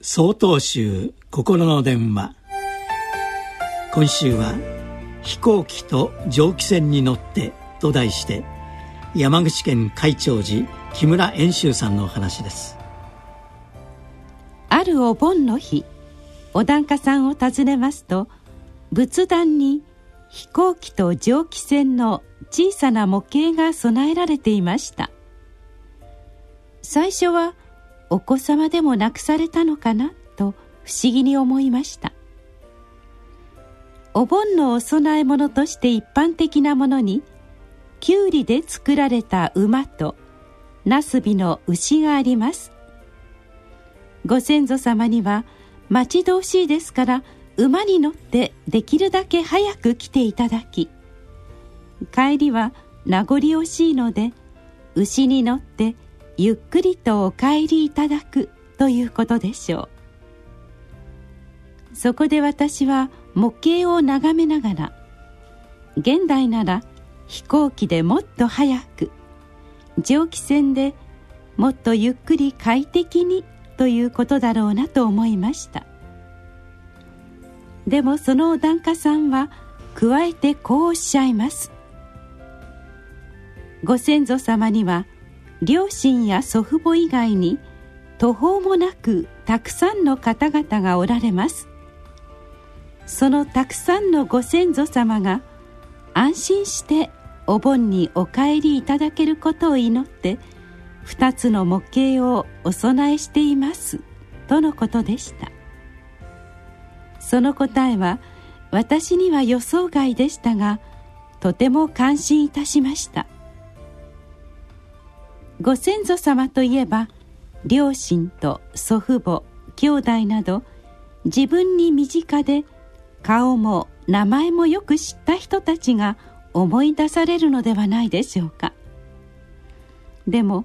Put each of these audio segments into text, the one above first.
総統集心の電話。今週は「飛行機と蒸気船に乗って」と題して山口県海長寺木村遠州さんのお話です。あるお盆の日お檀家さんを訪ねますと仏壇に飛行機と蒸気船の小さな模型が備えられていました。最初はお子様でもなくされたのかな？と不思議に思いました。お盆のお供え物として一般的なものにきゅうりで作られた馬となすびの牛があります。ご先祖様には待ち遠しいですから馬に乗ってできるだけ早く来ていただき帰りは名残惜しいので牛に乗ってゆっくりとお帰りいただくということでしょう。そこで私は模型を眺めながら現代なら飛行機でもっと早く蒸気船でもっとゆっくり快適にということだろうなと思いました。でもその檀家さんは加えてこうおっしゃいます。ご先祖様には両親や祖父母以外に途方もなくたくさんの方々がおられます。そのたくさんのご先祖様が安心してお盆にお帰りいただけることを祈って2つの模型をお供えしています。とのことでした。その答えは私には予想外でしたがとても感心いたしました。ご先祖様といえば両親と祖父母兄弟など自分に身近で顔も名前もよく知った人たちが思い出されるのではないでしょうか。でも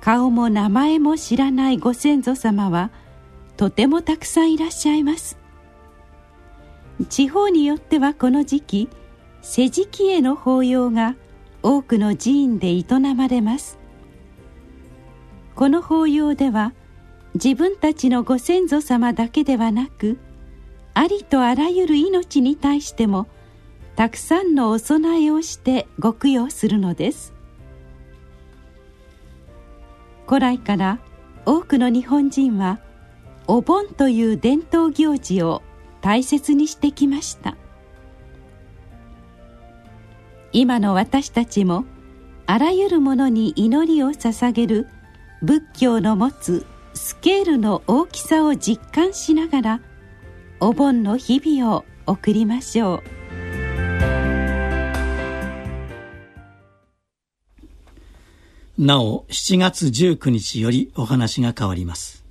顔も名前も知らないご先祖様はとてもたくさんいらっしゃいます。地方によってはこの時期世辞への法要が多くの寺院で営まれます。この法要では自分たちのご先祖様だけではなくありとあらゆる命に対してもたくさんのお供えをしてご供養するのです。古来から多くの日本人はお盆という伝統行事を大切にしてきました。今の私たちもあらゆるものに祈りを捧げる仏教の持つスケールの大きさを実感しながらお盆の日々を送りましょう。なお7月19日よりお話が変わります。